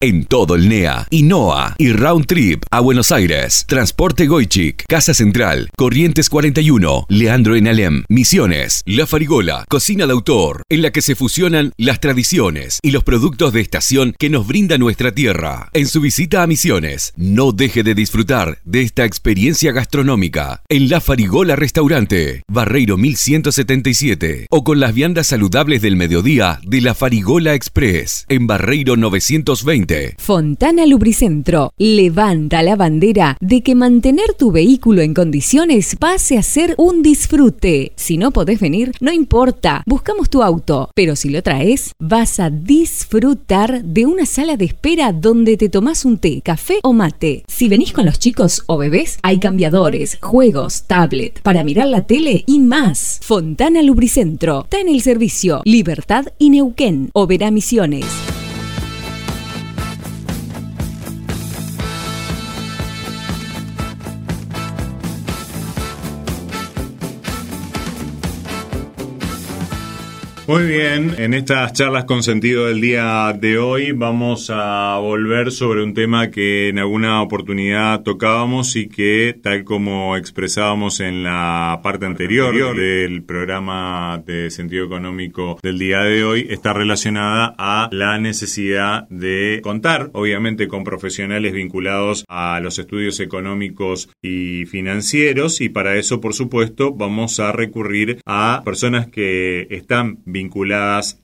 en todo el NEA, INOA y Round Trip a Buenos Aires. Transporte Goichik, Casa Central, Corrientes 41, Leandro en Alem, Misiones, La Farigola, Cocina de Autor, en la que se fusionan las tradiciones y los productos de estación que nos brinda nuestra tierra. En su visita a Misiones, no deje de disfrutar de esta experiencia gastronómica en La Farigola Restaurante, Barreiro 1177, o con las viandas saludables del mediodía de La Farigola Express, en Barreiro 900 Fontana Lubricentro levanta la bandera de que mantener tu vehículo en condiciones pase a ser un disfrute. Si no podés venir, no importa, buscamos tu auto, pero si lo traes, vas a disfrutar de una sala de espera donde te tomás un té, café o mate. Si venís con los chicos o bebés, hay cambiadores, juegos, tablet, para mirar la tele y más. Fontana Lubricentro está en el servicio Libertad y Neuquén, Oberá Misiones. Muy bien, en estas charlas con sentido del día de hoy vamos a volver sobre un tema que en alguna oportunidad tocábamos y que tal como expresábamos en la parte anterior del programa de sentido económico del día de hoy está relacionada a la necesidad de contar, obviamente con profesionales vinculados a los estudios económicos y financieros y para eso por supuesto vamos a recurrir a personas que están vinculadas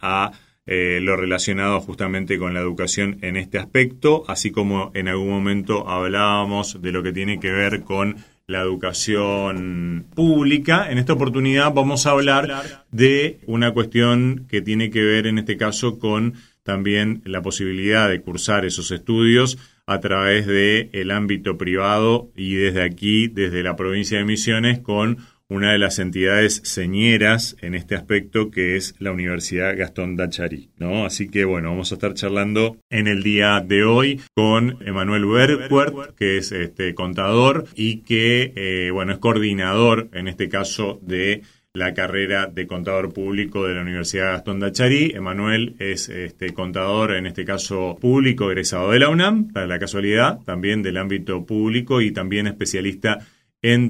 a eh, lo relacionado justamente con la educación en este aspecto, así como en algún momento hablábamos de lo que tiene que ver con la educación pública. En esta oportunidad vamos a hablar de una cuestión que tiene que ver en este caso con también la posibilidad de cursar esos estudios a través del el ámbito privado y desde aquí, desde la provincia de Misiones, con una de las entidades señeras en este aspecto que es la Universidad Gastón Dachari, ¿no? Así que bueno, vamos a estar charlando en el día de hoy con Emanuel Berquert, que es este contador y que eh, bueno, es coordinador en este caso de la carrera de contador público de la Universidad Gastón Dachari. Emanuel es este contador, en este caso público, egresado de la UNAM, para la casualidad, también del ámbito público y también especialista en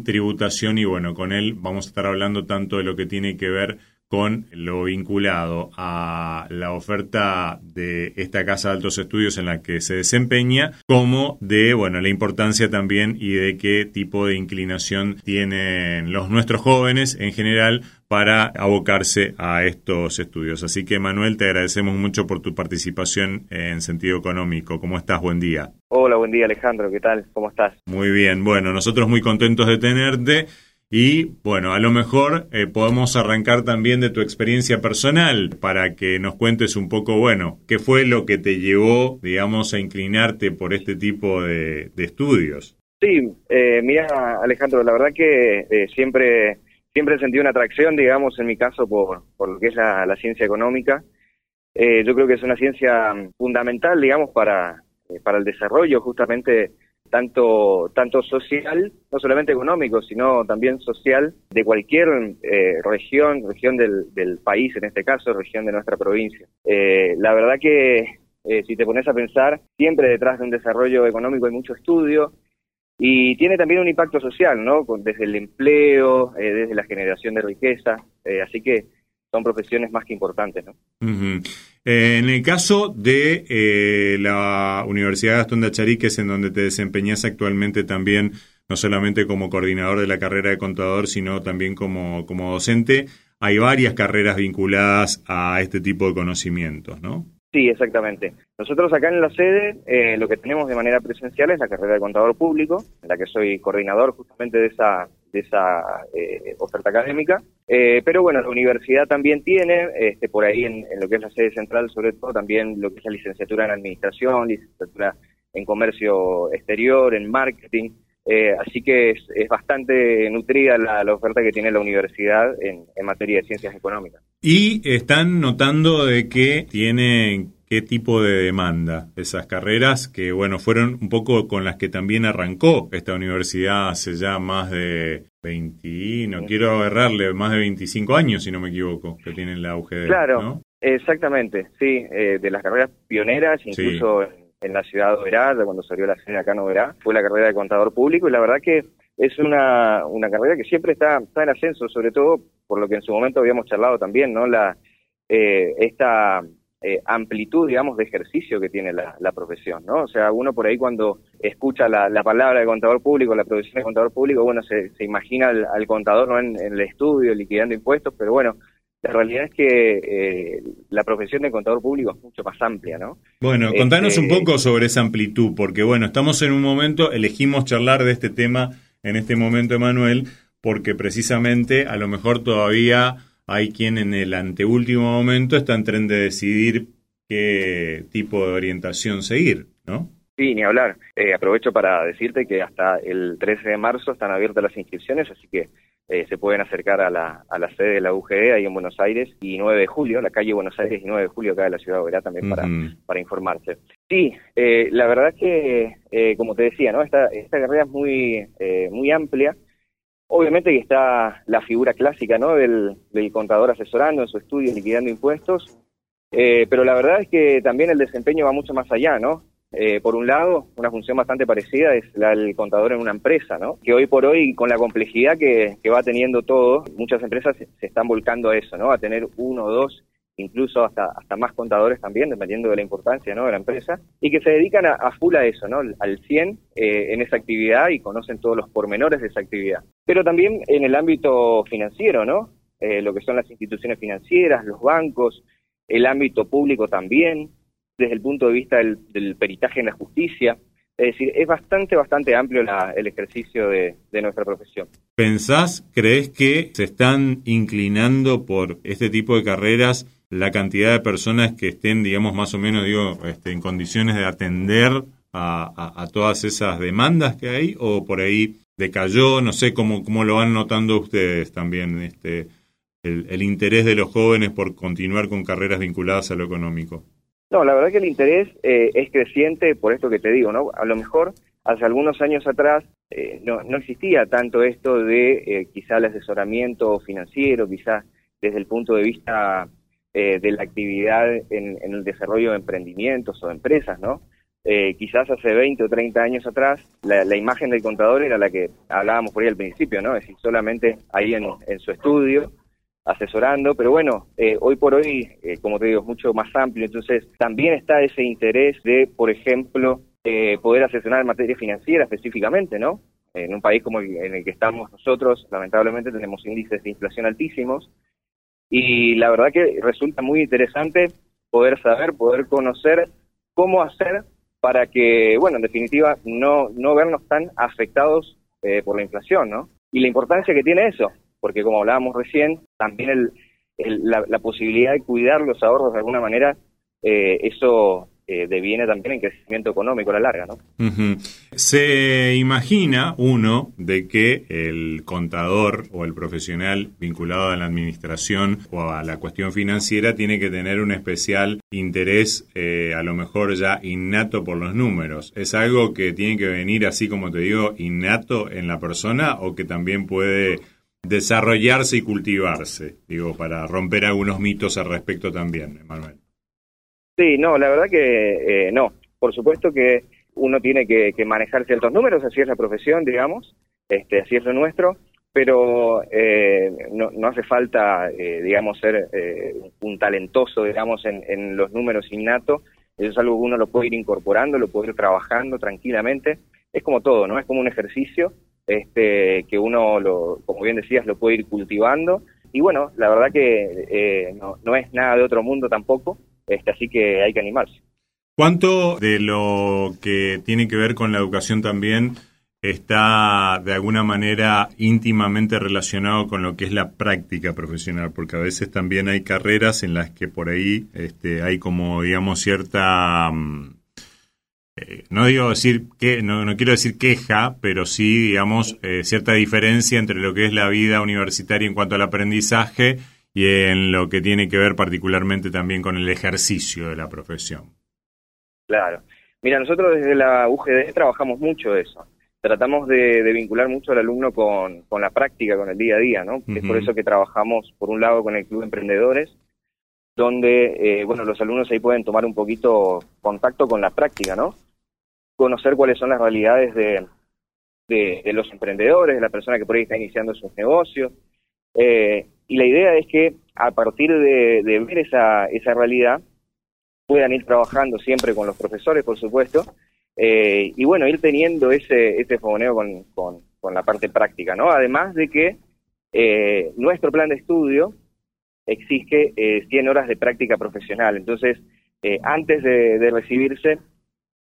tributación y bueno, con él vamos a estar hablando tanto de lo que tiene que ver con lo vinculado a la oferta de esta casa de altos estudios en la que se desempeña, como de, bueno, la importancia también y de qué tipo de inclinación tienen los nuestros jóvenes en general para abocarse a estos estudios. Así que Manuel, te agradecemos mucho por tu participación en sentido económico. ¿Cómo estás? Buen día. Hola, buen día Alejandro, ¿qué tal? ¿Cómo estás? Muy bien, bueno, nosotros muy contentos de tenerte. Y bueno, a lo mejor eh, podemos arrancar también de tu experiencia personal para que nos cuentes un poco, bueno, qué fue lo que te llevó, digamos, a inclinarte por este tipo de, estudios. Sí, eh, mira, Alejandro, la verdad que eh, siempre, siempre sentí una atracción, digamos, en mi caso, por, por lo que es la, ciencia económica. Eh, yo creo que es una ciencia fundamental, digamos, para, para el desarrollo justamente tanto, tanto social, no solamente económico, sino también social de cualquier eh, región, región del, del, país en este caso, región de nuestra provincia. Eh, la verdad que eh, si te pones a pensar, siempre detrás de un desarrollo económico hay mucho estudio y tiene también un impacto social, ¿no? Desde el empleo, desde la generación de riqueza, así que son profesiones más que importantes. ¿no? Eh, en el caso de eh, la Universidad Gastón de Acharique, en donde te desempeñas actualmente también, no solamente como coordinador de la carrera de contador, sino también como, como docente, hay varias carreras vinculadas a este tipo de conocimientos, ¿no? Sí, exactamente. Nosotros acá en la sede eh, lo que tenemos de manera presencial es la carrera de contador público, en la que soy coordinador justamente de esa, de esa eh, oferta académica. Eh, pero bueno, la universidad también tiene, este, por ahí en, lo que es la sede central, sobre todo también lo que es la licenciatura en administración, licenciatura en comercio exterior, en marketing. así que es, bastante nutrida la, oferta que tiene la universidad en, en materia de ciencias económicas. Y están notando de que tienen qué tipo de demanda esas carreras que, bueno, fueron un poco con las que también arrancó esta universidad hace ya más de 20, no quiero agarrarle, más de 25 años, si no me equivoco, que tienen la auge de... Claro, exactamente, sí, eh, de las carreras pioneras, incluso en, la ciudad de Oberá, cuando salió la sede acá en Oberá, fue la carrera de contador público y la verdad que es una, una carrera que siempre está, está en ascenso, sobre todo por lo que en su momento habíamos charlado también, ¿no? La, eh, esta eh, amplitud, digamos, de ejercicio que tiene la, profesión, ¿no? O sea, uno por ahí cuando escucha la, palabra de contador público, la profesión de contador público, bueno, se, imagina al, contador ¿no? En, el estudio, liquidando impuestos, pero bueno, la realidad es que eh, la profesión de contador público es mucho más amplia, ¿no? Bueno, contanos un este, poco sobre esa amplitud, porque bueno, estamos en un momento, elegimos charlar de este tema en este momento, Emanuel, porque precisamente a lo mejor todavía hay quien en el anteúltimo momento está en tren de decidir qué tipo de orientación seguir, ¿no? Sí, ni hablar. Eh, aprovecho para decirte que hasta el 13 de marzo están abiertas las inscripciones, así que eh, se pueden acercar a la, a la sede de la UGE ahí en Buenos Aires y 9 de julio, la calle Buenos Aires y 9 de julio acá de la ciudad de Oberá también para, para informarse. Sí, eh, la verdad que, como te decía, ¿no? esta, esta carrera es muy, muy amplia Obviamente que está la figura clásica ¿no? del, contador asesorando en su estudio, liquidando impuestos, eh, pero la verdad es que también el desempeño va mucho más allá, ¿no? Eh, por un lado, una función bastante parecida es la del contador en una empresa, ¿no? Que hoy por hoy, con la complejidad que, va teniendo todo, muchas empresas se, se, están volcando a eso, ¿no? A tener uno o dos incluso hasta, hasta más contadores también, dependiendo de la importancia ¿no? de la empresa, y que se dedican a, full a eso, ¿no? al 100 eh, en esa actividad y conocen todos los pormenores de esa actividad. Pero también en el ámbito financiero, ¿no? Eh, lo que son las instituciones financieras, los bancos, el ámbito público también, desde el punto de vista del, peritaje en la justicia. Es decir, es bastante, bastante amplio el ejercicio de, nuestra profesión. ¿Pensás, crees que se están inclinando por este tipo de carreras la cantidad de personas que estén, digamos, más o menos, digo, este, en condiciones de atender a, todas esas demandas que hay, o por ahí decayó, no sé cómo, cómo lo van notando ustedes también, este, el, interés de los jóvenes por continuar con carreras vinculadas a lo económico. No, la verdad que el interés eh, es creciente por esto que te digo, ¿no? A lo mejor hace algunos años atrás eh, no, no existía tanto esto de eh, quizá el asesoramiento financiero, quizás desde el punto de vista eh, de la actividad en, el desarrollo de emprendimientos o de empresas, ¿no? Eh, quizás hace 20 o 30 años atrás, la, imagen del contador era la que hablábamos por ahí al principio, ¿no? Es decir, solamente ahí en, su estudio, asesorando, pero bueno, eh, hoy por hoy, como te digo, es mucho más amplio, entonces también está ese interés de, por ejemplo, poder asesorar en materia financiera específicamente, ¿no? En un país como en el que estamos nosotros, lamentablemente tenemos índices de inflación altísimos, y la verdad que resulta muy interesante poder saber, poder conocer cómo hacer para que, bueno, en definitiva, no, no vernos tan afectados eh, por la inflación, ¿no? Y la importancia que tiene eso, porque como hablábamos recién, también el, la, posibilidad de cuidar los ahorros de alguna manera, eh, eso eh, deviene también en crecimiento económico a la larga, ¿no? Se imagina uno de que el contador o el profesional vinculado a la administración o a la cuestión financiera tiene que tener un especial interés, eh, a lo mejor ya innato por los números. ¿Es algo que tiene que venir así como te digo, innato en la persona o que también puede desarrollarse y cultivarse? Digo, para romper algunos mitos al respecto también, Manuel. Sí, no, la verdad que eh, no. Por supuesto que uno tiene que, manejar ciertos números, así es la profesión, digamos, este, así es lo nuestro, pero no, no, hace falta, digamos, ser un talentoso, digamos, en, en los números innatos. Eso es algo que uno lo puede ir incorporando, lo puede ir trabajando tranquilamente. Es como todo, ¿no? Es como un ejercicio este, que uno, lo, como bien decías, lo puede ir cultivando. Y bueno, la verdad que eh, no, no, es nada de otro mundo tampoco, este, así que hay que animarse. ¿Cuánto de lo que tiene que ver con la educación también está de alguna manera íntimamente relacionado con lo que es la práctica profesional? Porque a veces también hay carreras en las que por ahí este, hay como, digamos, cierta... Mm, eh, no digo decir que, no, no, quiero decir queja, pero sí, digamos, eh, cierta diferencia entre lo que es la vida universitaria en cuanto al aprendizaje y en lo que tiene que ver particularmente también con el ejercicio de la profesión. Claro. Mira, nosotros desde la UGD trabajamos mucho eso. Tratamos de, vincular mucho al alumno con, con, la práctica, con el día a día, ¿no? Es por eso que trabajamos, por un lado, con el Club de Emprendedores, donde, eh, bueno, los alumnos ahí pueden tomar un poquito contacto con la práctica, ¿no? Conocer cuáles son las realidades de, de, los emprendedores, de la persona que por ahí está iniciando sus negocios. Eh, y la idea es que a partir de, ver esa, esa realidad, puedan ir trabajando siempre con los profesores, por supuesto, eh, y bueno, ir teniendo ese, ese fogoneo con, con, la parte práctica, ¿no? Además de que nuestro plan de estudio exige eh, 100 horas de práctica profesional. Entonces, eh, antes de, recibirse,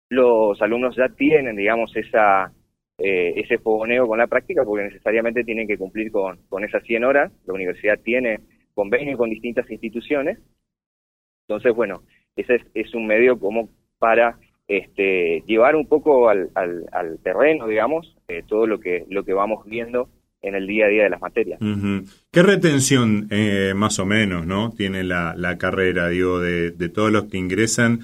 los alumnos ya tienen, digamos, esa, eh, ese fogoneo con la práctica porque necesariamente tienen que cumplir con, con esas 100 horas. La universidad tiene convenio con distintas instituciones. Entonces, bueno, ese es, un medio como para este, llevar un poco al, al, terreno, digamos, eh, todo lo que, lo que vamos viendo en el día a día de las materias. ¿Qué retención eh, más o menos no tiene la, la carrera, digo, de, todos los que ingresan?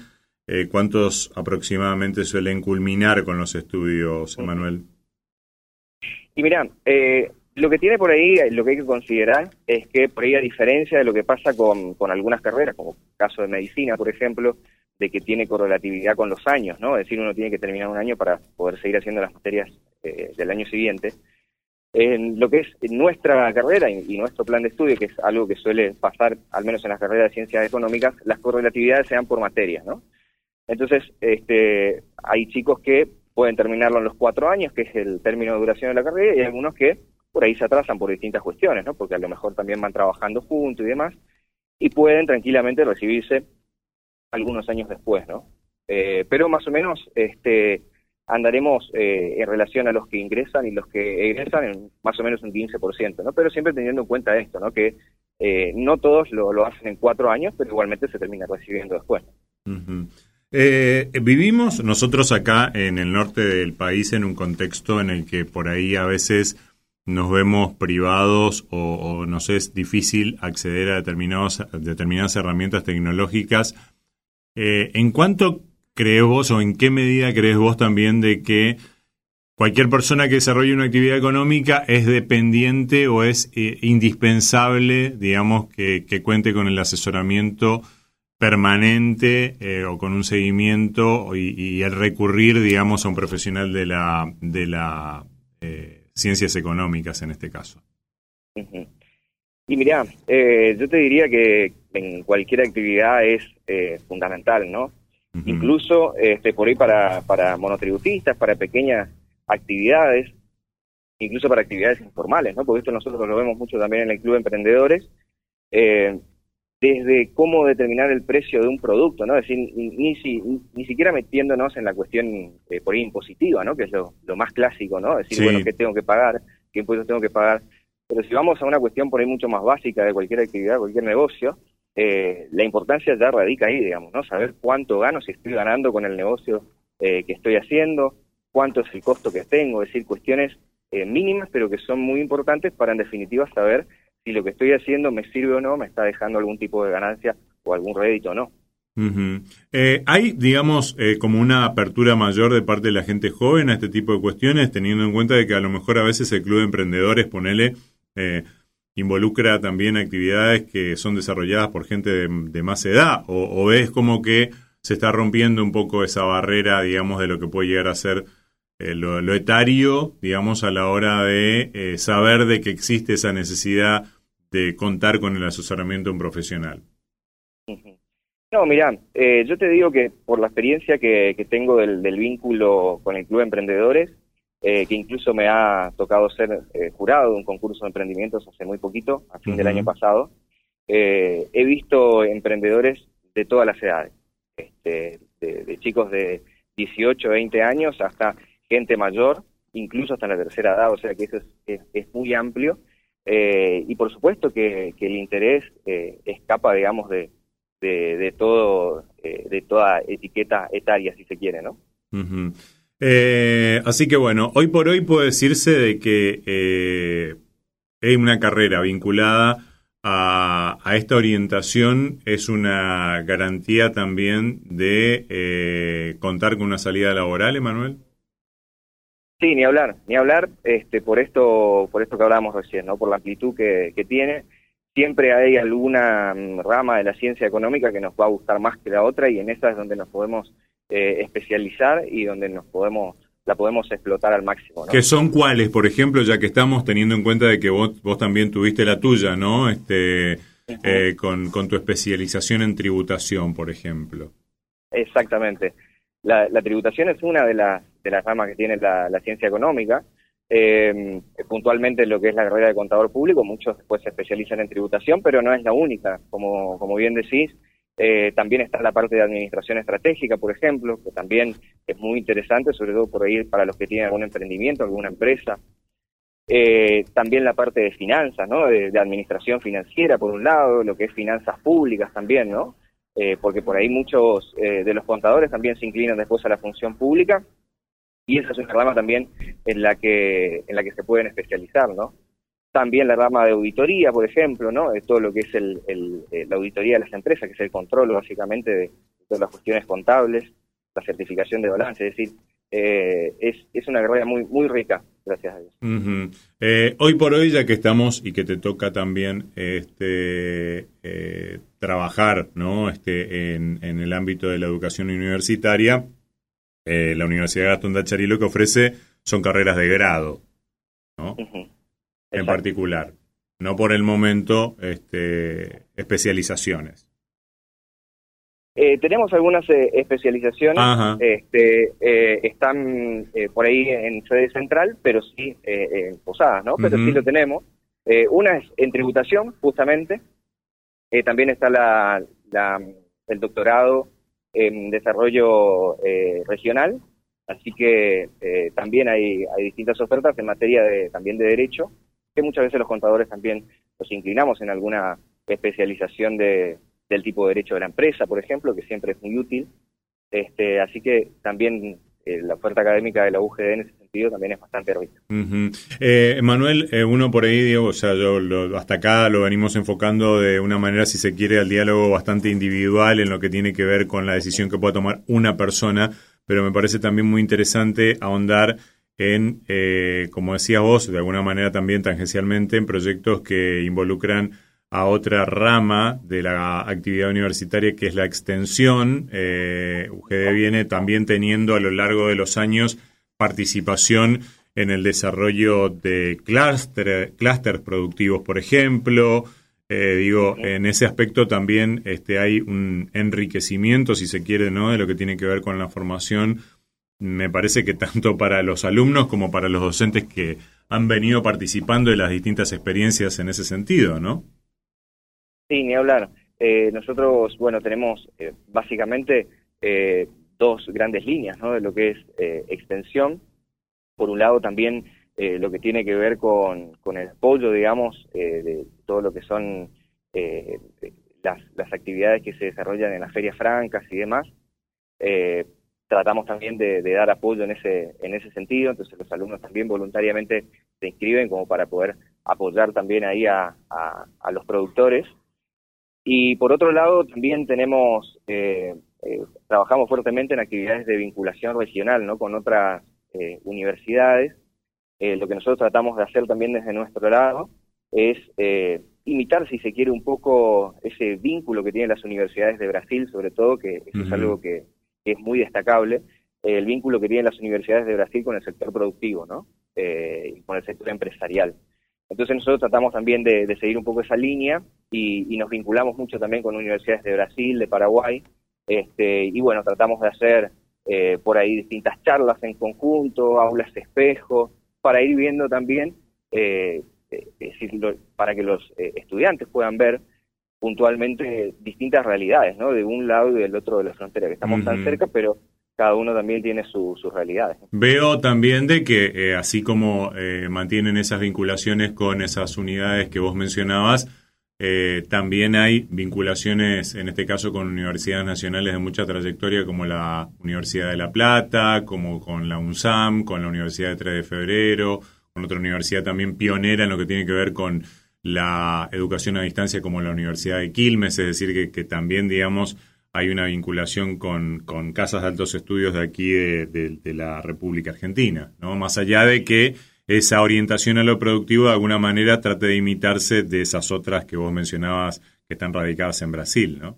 Eh, ¿Cuántos aproximadamente suelen culminar con los estudios, Emanuel? Y mira, eh, lo que tiene por ahí, lo que hay que considerar es que por ahí a diferencia de lo que pasa con, con algunas carreras, como el caso de medicina, por ejemplo, de que tiene correlatividad con los años, ¿no? Es decir, uno tiene que terminar un año para poder seguir haciendo las materias del año siguiente en lo que es nuestra carrera y, nuestro plan de estudio, que es algo que suele pasar, al menos en las carreras de ciencias económicas, las correlatividades se dan por materias, ¿no? Entonces, este, hay chicos que pueden terminarlo en los cuatro años, que es el término de duración de la carrera, y hay algunos que por ahí se atrasan por distintas cuestiones, ¿no? Porque a lo mejor también van trabajando juntos y demás, y pueden tranquilamente recibirse algunos años después, ¿no? Eh, pero más o menos, este, andaremos eh, en relación a los que ingresan y los que egresan en más o menos un 15%, ¿no? Pero siempre teniendo en cuenta esto, ¿no? Que eh, no todos lo, lo, hacen en cuatro años, pero igualmente se termina recibiendo después. Eh, vivimos nosotros acá en el norte del país en un contexto en el que por ahí a veces nos vemos privados o, o nos es difícil acceder a determinadas herramientas tecnológicas. en cuanto crees vos o en qué medida crees vos también de que cualquier persona que desarrolle una actividad económica es dependiente o es eh, indispensable, digamos, que, cuente con el asesoramiento permanente eh, o con un seguimiento y, el recurrir, digamos, a un profesional de la de la eh, ciencias económicas en este caso. Y mira, yo te diría que en cualquier actividad es fundamental, ¿no? incluso este, por ahí para, para monotributistas, para pequeñas actividades, incluso para actividades informales, ¿no? Porque esto nosotros lo vemos mucho también en el Club de Emprendedores, eh, desde cómo determinar el precio de un producto, ¿no? Es decir, ni, ni, siquiera metiéndonos en la cuestión eh, por ahí impositiva, ¿no? Que es lo, más clásico, ¿no? Es decir, bueno, ¿qué tengo que pagar? ¿Qué impuestos tengo que pagar? Pero si vamos a una cuestión por ahí mucho más básica de cualquier actividad, cualquier negocio, eh, la importancia ya radica ahí, digamos, ¿no? Saber cuánto gano, si estoy ganando con el negocio eh, que estoy haciendo, cuánto es el costo que tengo, es decir, cuestiones eh, mínimas, pero que son muy importantes para, en definitiva, saber si lo que estoy haciendo me sirve o no, me está dejando algún tipo de ganancia o algún rédito o no. ¿Hay, digamos, como una apertura mayor de parte de la gente joven a este tipo de cuestiones, teniendo en cuenta de que a lo mejor a veces el Club de Emprendedores, ponele, involucra también actividades que son desarrolladas por gente de, más edad? O, ves como que se está rompiendo un poco esa barrera, digamos, de lo que puede llegar a ser lo, etario, digamos, a la hora de saber de que existe esa necesidad de contar con el asesoramiento de un profesional. No, mira, yo te digo que por la experiencia que, tengo del, vínculo con el Club de Emprendedores, que incluso me ha tocado ser jurado de un concurso de emprendimientos hace muy poquito, a fin del año pasado, he visto emprendedores de todas las edades, este, de, chicos de 18, 20 años hasta gente mayor, incluso hasta la tercera edad, o sea que eso es, muy amplio. Eh, y por supuesto que, el interés eh, escapa, digamos, de, de, todo, eh, de toda etiqueta etaria, si se quiere, ¿no? así que bueno, hoy por hoy puede decirse de que hay una carrera vinculada a, esta orientación es una garantía también de eh, contar con una salida laboral, Emanuel. Sí, ni hablar, ni hablar, este, por esto, por esto que hablábamos recién, ¿no? Por la amplitud que, tiene. Siempre hay alguna mm, rama de la ciencia económica que nos va a gustar más que la otra y en esa es donde nos podemos eh, especializar y donde nos podemos la podemos explotar al máximo. ¿no? ¿Qué son cuáles, por ejemplo, ya que estamos teniendo en cuenta de que vos, vos también tuviste la tuya, ¿no? Este, eh, con, con, tu especialización en tributación, por ejemplo. Exactamente. La, tributación es una de, las de las ramas que tiene la, ciencia económica. Eh, puntualmente lo que es la carrera de contador público, muchos después se especializan en tributación, pero no es la única. Como, como bien decís, eh, también está la parte de administración estratégica, por ejemplo, que también es muy interesante, sobre todo por ahí para los que tienen algún emprendimiento, alguna empresa. Eh, también la parte de finanzas, ¿no? De, administración financiera, por un lado, lo que es finanzas públicas también, ¿no? Eh, porque por ahí muchos de los contadores también se inclinan después a la función pública y esa es una rama también en la que en la que se pueden especializar, ¿no? También la rama de auditoría, por ejemplo, ¿no? De todo lo que es el, eh, la auditoría de las empresas, que es el control básicamente de todas las cuestiones contables, la certificación de balance, es decir, eh, es, es, una carrera muy, muy rica, gracias a Dios. Eh, hoy por hoy, ya que estamos y que te toca también este, trabajar ¿no? este, en, en, el ámbito de la educación universitaria, la Universidad Gastón de lo que ofrece son carreras de grado. ¿no? en particular, no por el momento este, especializaciones. Eh, tenemos algunas eh, especializaciones, este, eh, están por ahí en sede central, pero sí en Posadas, ¿no? Pero sí lo tenemos. una es en tributación, justamente. también está la, el doctorado en desarrollo regional, así que también hay, hay distintas ofertas en materia de, también de derecho que muchas veces los contadores también nos inclinamos en alguna especialización de, del tipo de derecho de la empresa, por ejemplo, que siempre es muy útil. Este, así que también eh, la oferta académica de la UGD en ese sentido también es bastante rica. eh, Manuel, eh, uno por ahí, digo, o sea, yo hasta acá lo venimos enfocando de una manera, si se quiere, al diálogo bastante individual en lo que tiene que ver con la decisión que pueda tomar una persona, pero me parece también muy interesante ahondar en, eh, como decías vos, de alguna manera también tangencialmente, en proyectos que involucran a otra rama de la actividad universitaria que es la extensión. Eh, UGD viene también teniendo a lo largo de los años participación en el desarrollo de clústeres productivos, por ejemplo. Eh, digo, en ese aspecto también este, hay un enriquecimiento, si se quiere, ¿no? de lo que tiene que ver con la formación me parece que tanto para los alumnos como para los docentes que han venido participando de las distintas experiencias en ese sentido, ¿no? Sí, ni hablar. Eh, nosotros, bueno, tenemos eh, básicamente eh, dos grandes líneas, ¿no? De lo que es extensión. Por un lado, también lo que tiene que ver con, con el apoyo, digamos, de todo lo que son las, las actividades que se desarrollan en las ferias francas y demás tratamos también de, dar apoyo en ese, en ese sentido, entonces los alumnos también voluntariamente se inscriben como para poder apoyar también ahí a, a, los productores. Y por otro lado, también tenemos, eh, eh, trabajamos fuertemente en actividades de vinculación regional, ¿no? Con otras eh, universidades. lo que nosotros tratamos de hacer también desde nuestro lado es imitar, si se quiere, un poco ese vínculo que tienen las universidades de Brasil, sobre todo, que eso es algo que, que es muy destacable. el vínculo que tienen las universidades de Brasil con el sector productivo, ¿no? Eh, y con el sector empresarial. Entonces nosotros tratamos también de, seguir un poco esa línea y, nos vinculamos mucho también con universidades de Brasil, de Paraguay, este, y bueno, tratamos de hacer eh, por ahí distintas charlas en conjunto, aulas de espejo, para ir viendo también, eh, para que los estudiantes puedan ver puntualmente distintas realidades, ¿no? De un lado y del otro de la frontera, que estamos tan cerca, pero cada uno también tiene sus realidades. Veo también de que eh, así como eh, mantienen esas vinculaciones con esas unidades que vos mencionabas, eh, también hay vinculaciones, en este caso, con universidades nacionales de mucha trayectoria, como la Universidad de La Plata, como con la UNSAM, con la Universidad de 3 de Febrero, con otra universidad también pionera en lo que tiene que ver con la educación a distancia, como la Universidad de Quilmes, es decir, que, que también, digamos, hay una vinculación con, con casas de altos estudios de aquí de, la República Argentina, ¿no? Más allá de que esa orientación a lo productivo de alguna manera trate de imitarse de esas otras que vos mencionabas que están radicadas en Brasil, ¿no?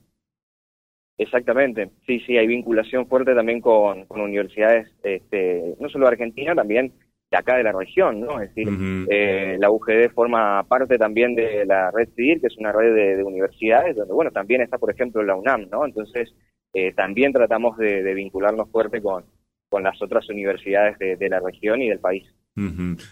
Exactamente, sí, sí, hay vinculación fuerte también con, con universidades, este, no solo de Argentina, también de acá de la región, ¿no? Es decir, eh, la UGD forma parte también de la red CIDIR, que es una red de, universidades, donde, bueno, también está, por ejemplo, la UNAM, ¿no? Entonces, eh, también tratamos de, vincularnos fuerte con, con las otras universidades de, la región y del país.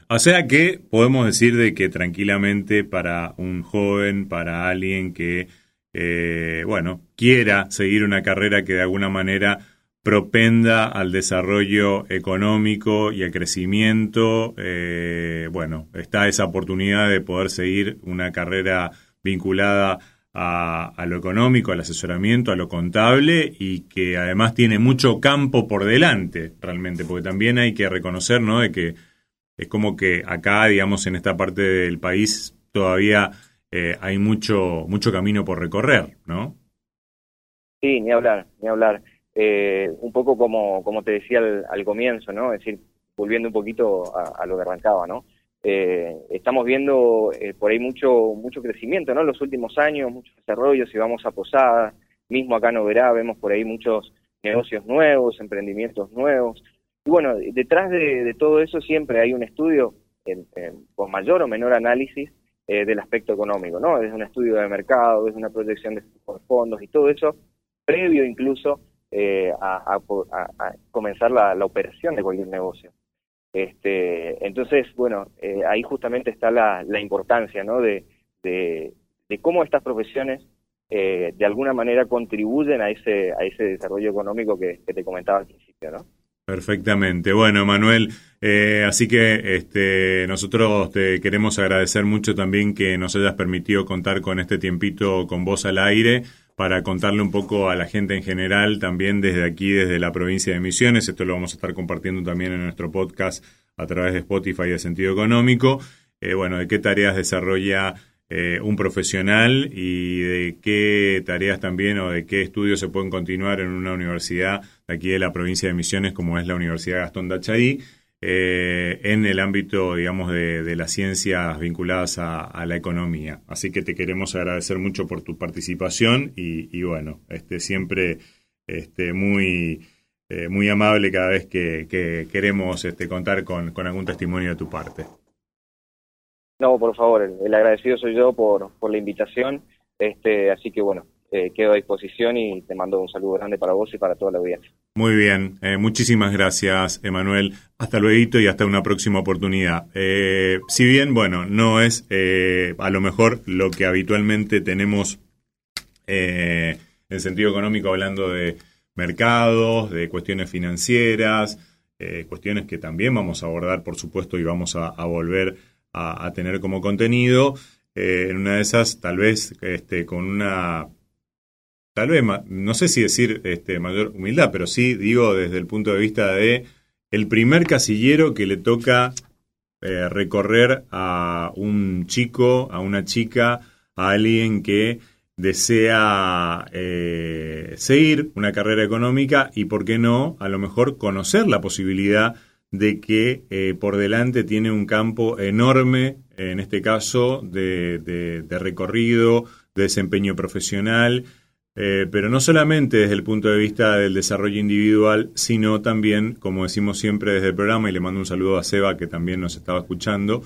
O sea que podemos decir de que tranquilamente para un joven, para alguien que, eh, bueno, quiera seguir una carrera que de alguna manera propenda al desarrollo económico y al crecimiento, eh, bueno, está esa oportunidad de poder seguir una carrera vinculada a, lo económico, al asesoramiento, a lo contable y que además tiene mucho campo por delante realmente, porque también hay que reconocer, ¿no? De que es como que acá, digamos, en esta parte del país todavía eh, hay mucho, mucho camino por recorrer, ¿no? Sí, ni hablar, ni hablar eh, un poco como, como te decía al, comienzo, ¿no? Es decir, volviendo un poquito a, lo que arrancaba, ¿no? Eh, estamos viendo eh, por ahí mucho mucho crecimiento, ¿no? En los últimos años, muchos desarrollos, y vamos a Posada, mismo acá no verá, vemos por ahí muchos negocios nuevos, emprendimientos nuevos. Y bueno, detrás de, todo eso siempre hay un estudio con mayor o menor análisis del aspecto económico, ¿no? Desde un estudio de mercado, desde una proyección de fondos y todo eso, previo incluso eh, a, comenzar la, operación de cualquier negocio. Este, entonces, bueno, eh, ahí justamente está la, importancia ¿no? de, de, cómo estas profesiones eh, de alguna manera contribuyen a ese, a ese desarrollo económico que, te comentaba al principio. ¿no? Perfectamente. Bueno, Manuel, así que este, nosotros te queremos agradecer mucho también que nos hayas permitido contar con este tiempito con vos al aire para contarle un poco a la gente en general, también desde aquí, desde la provincia de Misiones. Esto lo vamos a estar compartiendo también en nuestro podcast a través de Spotify de Sentido Económico. Eh, bueno, de qué tareas desarrolla eh, un profesional y de qué tareas también o de qué estudios se pueden continuar en una universidad de aquí de la provincia de Misiones, como es la Universidad Gastón Dachaí. Eh, en el ámbito, digamos, de, las ciencias vinculadas a, la economía. Así que te queremos agradecer mucho por tu participación y, bueno, este, siempre este, muy, eh, muy amable cada vez que, queremos este, contar con, algún testimonio de tu parte. No, por favor, el, agradecido soy yo por, por la invitación. Este, así que bueno, eh, quedo a disposición y te mando un saludo grande para vos y para toda la audiencia. Muy bien, eh, muchísimas gracias, Emanuel. Hasta luego y hasta una próxima oportunidad. Eh, si bien, bueno, no es a lo mejor lo que habitualmente tenemos en sentido económico hablando de mercados, de cuestiones financieras, cuestiones que también vamos a abordar, por supuesto, y vamos a, volver a, tener como contenido. en una de esas, tal vez este, con una tal vez, no sé si decir este, mayor humildad, pero sí digo desde el punto de vista de el primer casillero que le toca eh, recorrer a un chico, a una chica, a alguien que desea eh, seguir una carrera económica y, ¿por qué no?, a lo mejor conocer la posibilidad de que eh, por delante tiene un campo enorme, en este caso, de, de recorrido, de desempeño profesional, eh, pero no solamente desde el punto de vista del desarrollo individual, sino también, como decimos siempre desde el programa, y le mando un saludo a Seba que también nos estaba escuchando,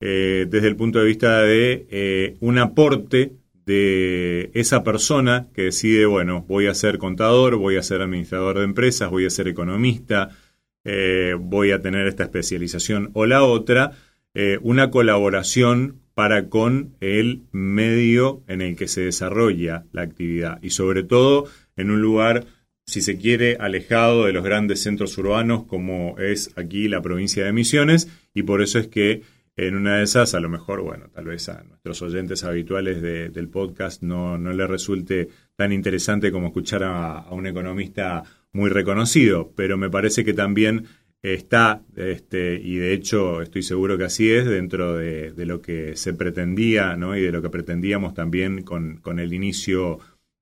eh, desde el punto de vista de eh, un aporte de esa persona que decide, bueno, voy a ser contador, voy a ser administrador de empresas, voy a ser economista, voy a tener esta especialización o la otra, una colaboración para con el medio en el que se desarrolla la actividad. Y sobre todo en un lugar, si se quiere, alejado de los grandes centros urbanos como es aquí la provincia de Misiones. Y por eso es que en una de esas, a lo mejor, bueno, tal vez a nuestros oyentes habituales del podcast no, no les resulte tan interesante como escuchar a, a un economista muy reconocido, pero me parece que también está, este, y de hecho estoy seguro que así es, dentro de, lo que se pretendía ¿no? y de lo que pretendíamos también con, con, el inicio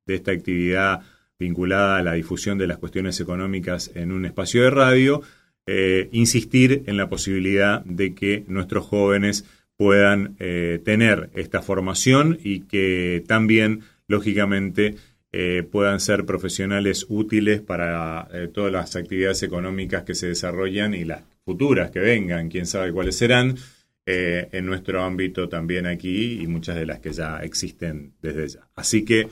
de esta actividad vinculada a la difusión de las cuestiones económicas en un espacio de radio, eh, insistir en la posibilidad de que nuestros jóvenes puedan eh, tener esta formación y que también, lógicamente, eh, puedan ser profesionales útiles para eh, todas las actividades económicas que se desarrollan y las futuras que vengan, quién sabe cuáles serán, eh, en nuestro ámbito también aquí y muchas de las que ya existen desde ya. Así que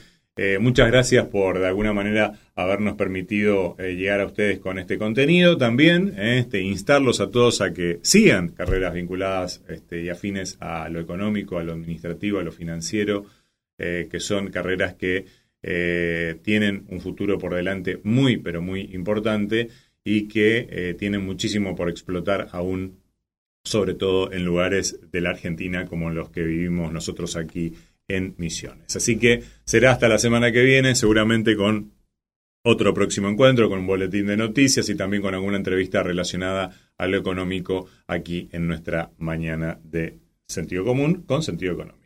muchas gracias por de alguna manera habernos permitido llegar a ustedes con este contenido también, este, instarlos a todos a que sigan carreras vinculadas este, y afines a lo económico, a lo administrativo, a lo financiero, que son carreras que eh, tienen un futuro por delante muy, pero muy importante y que eh, tienen muchísimo por explotar aún, sobre todo en lugares de la Argentina como los que vivimos nosotros aquí en Misiones. Así que será hasta la semana que viene, seguramente con otro próximo encuentro, con un boletín de noticias y también con alguna entrevista relacionada a lo económico aquí en nuestra mañana de sentido común con sentido económico.